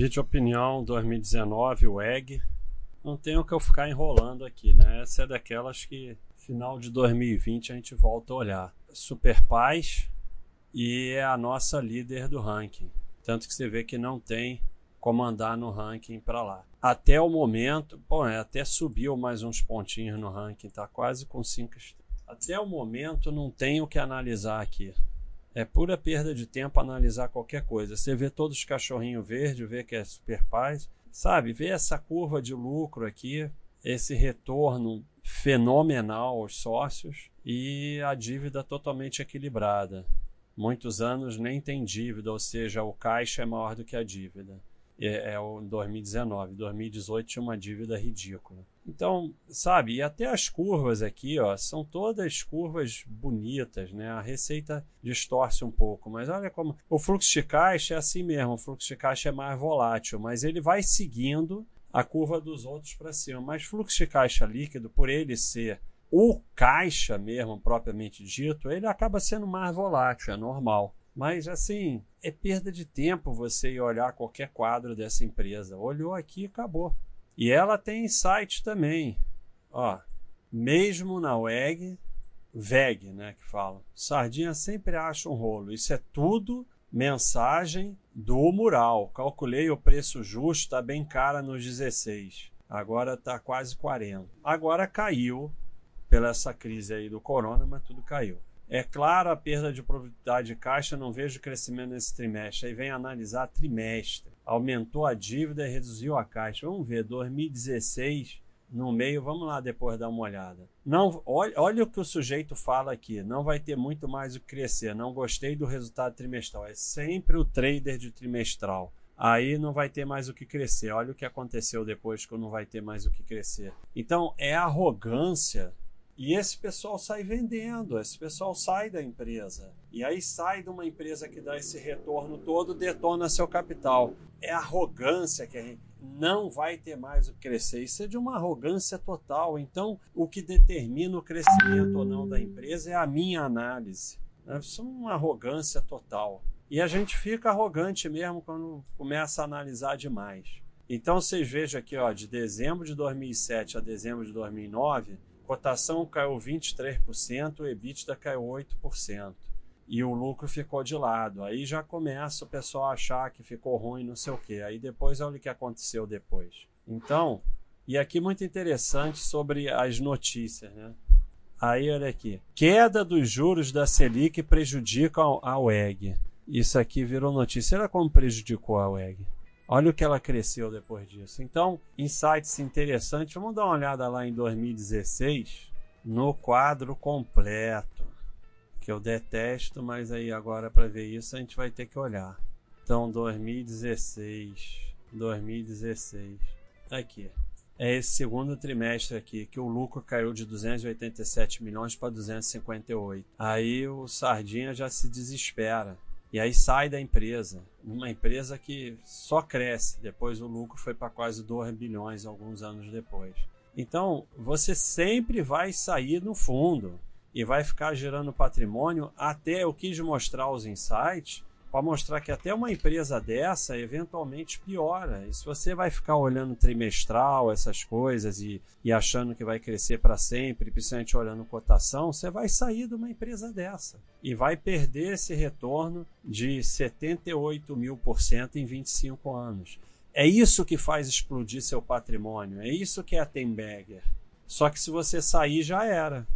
Vídeo opinião 2019, o EG. Não tenho que eu ficar enrolando aqui, né? Essa é daquelas que final de 2020 a gente volta a olhar. Super Paz e é a nossa líder do ranking. Tanto que você vê que não tem como andar no ranking para lá. Até o momento, bom, é, até subiu mais uns pontinhos no ranking, tá quase com 5 Até o momento não tem o que analisar aqui. É pura perda de tempo analisar qualquer coisa. Você vê todos os cachorrinhos verdes, vê que é super paz, sabe? Vê essa curva de lucro aqui, esse retorno fenomenal aos sócios e a dívida totalmente equilibrada. Muitos anos nem tem dívida, ou seja, o caixa é maior do que a dívida é, é o 2019. 2018 tinha uma dívida ridícula. Então, sabe, e até as curvas aqui, ó, são todas curvas bonitas, né? A receita distorce um pouco, mas olha como o fluxo de caixa é assim mesmo, o fluxo de caixa é mais volátil, mas ele vai seguindo a curva dos outros para cima. Mas fluxo de caixa líquido, por ele ser o caixa mesmo propriamente dito, ele acaba sendo mais volátil, é normal. Mas assim, é perda de tempo você ir olhar qualquer quadro dessa empresa. Olhou aqui e acabou. E ela tem insight também. Ó, mesmo na WEG, VEG, né, que fala. Sardinha sempre acha um rolo. Isso é tudo mensagem do mural. Calculei o preço justo, está bem cara nos 16. Agora está quase 40. Agora caiu pela essa crise aí do corona, mas tudo caiu. É claro a perda de produtividade de caixa, não vejo crescimento nesse trimestre. Aí vem analisar trimestre. Aumentou a dívida e reduziu a caixa. Vamos ver, 2016 no meio, vamos lá depois dar uma olhada. Não, olha, olha o que o sujeito fala aqui. Não vai ter muito mais o que crescer. Não gostei do resultado trimestral. É sempre o trader de trimestral. Aí não vai ter mais o que crescer. Olha o que aconteceu depois que não vai ter mais o que crescer. Então é arrogância e esse pessoal sai vendendo, esse pessoal sai da empresa. E aí sai de uma empresa que dá esse retorno todo, detona seu capital. É arrogância que a gente não vai ter mais o que crescer. Isso é de uma arrogância total. Então, o que determina o crescimento ou não da empresa é a minha análise. Isso é uma arrogância total. E a gente fica arrogante mesmo quando começa a analisar demais. Então, vocês vejam aqui, ó, de dezembro de 2007 a dezembro de 2009, cotação caiu 23%, o EBITDA caiu 8%. E o lucro ficou de lado. Aí já começa o pessoal a achar que ficou ruim, não sei o quê. Aí depois olha o que aconteceu depois. Então, e aqui muito interessante sobre as notícias, né? Aí olha aqui. Queda dos juros da Selic prejudica a UEG. Isso aqui virou notícia. Olha como prejudicou a UEG. Olha o que ela cresceu depois disso. Então, insights interessantes. Vamos dar uma olhada lá em 2016 no quadro completo, que eu detesto, mas aí agora para ver isso a gente vai ter que olhar. Então, 2016, 2016. Aqui. É esse segundo trimestre aqui que o lucro caiu de 287 milhões para 258. Aí o Sardinha já se desespera e aí sai da empresa, uma empresa que só cresce. Depois o lucro foi para quase 2 bilhões alguns anos depois. Então, você sempre vai sair no fundo e vai ficar gerando patrimônio até eu quis mostrar os insights para mostrar que até uma empresa dessa eventualmente piora. E se você vai ficar olhando trimestral, essas coisas, e, e achando que vai crescer para sempre, principalmente olhando cotação, você vai sair de uma empresa dessa e vai perder esse retorno de 78 mil por cento em 25 anos. É isso que faz explodir seu patrimônio, é isso que é a Temberger. Só que se você sair, já era.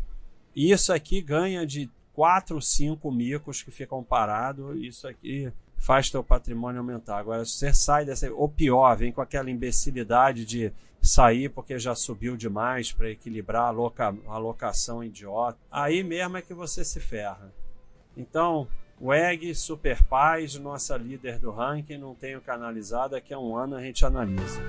Isso aqui ganha de quatro, cinco micos que ficam parados, isso aqui faz teu patrimônio aumentar. Agora, se você sai dessa, ou pior, vem com aquela imbecilidade de sair porque já subiu demais para equilibrar a, loca, a alocação idiota, aí mesmo é que você se ferra. Então, WEG, Super Paz, nossa líder do ranking, não tenho canalizado, daqui a um ano a gente analisa.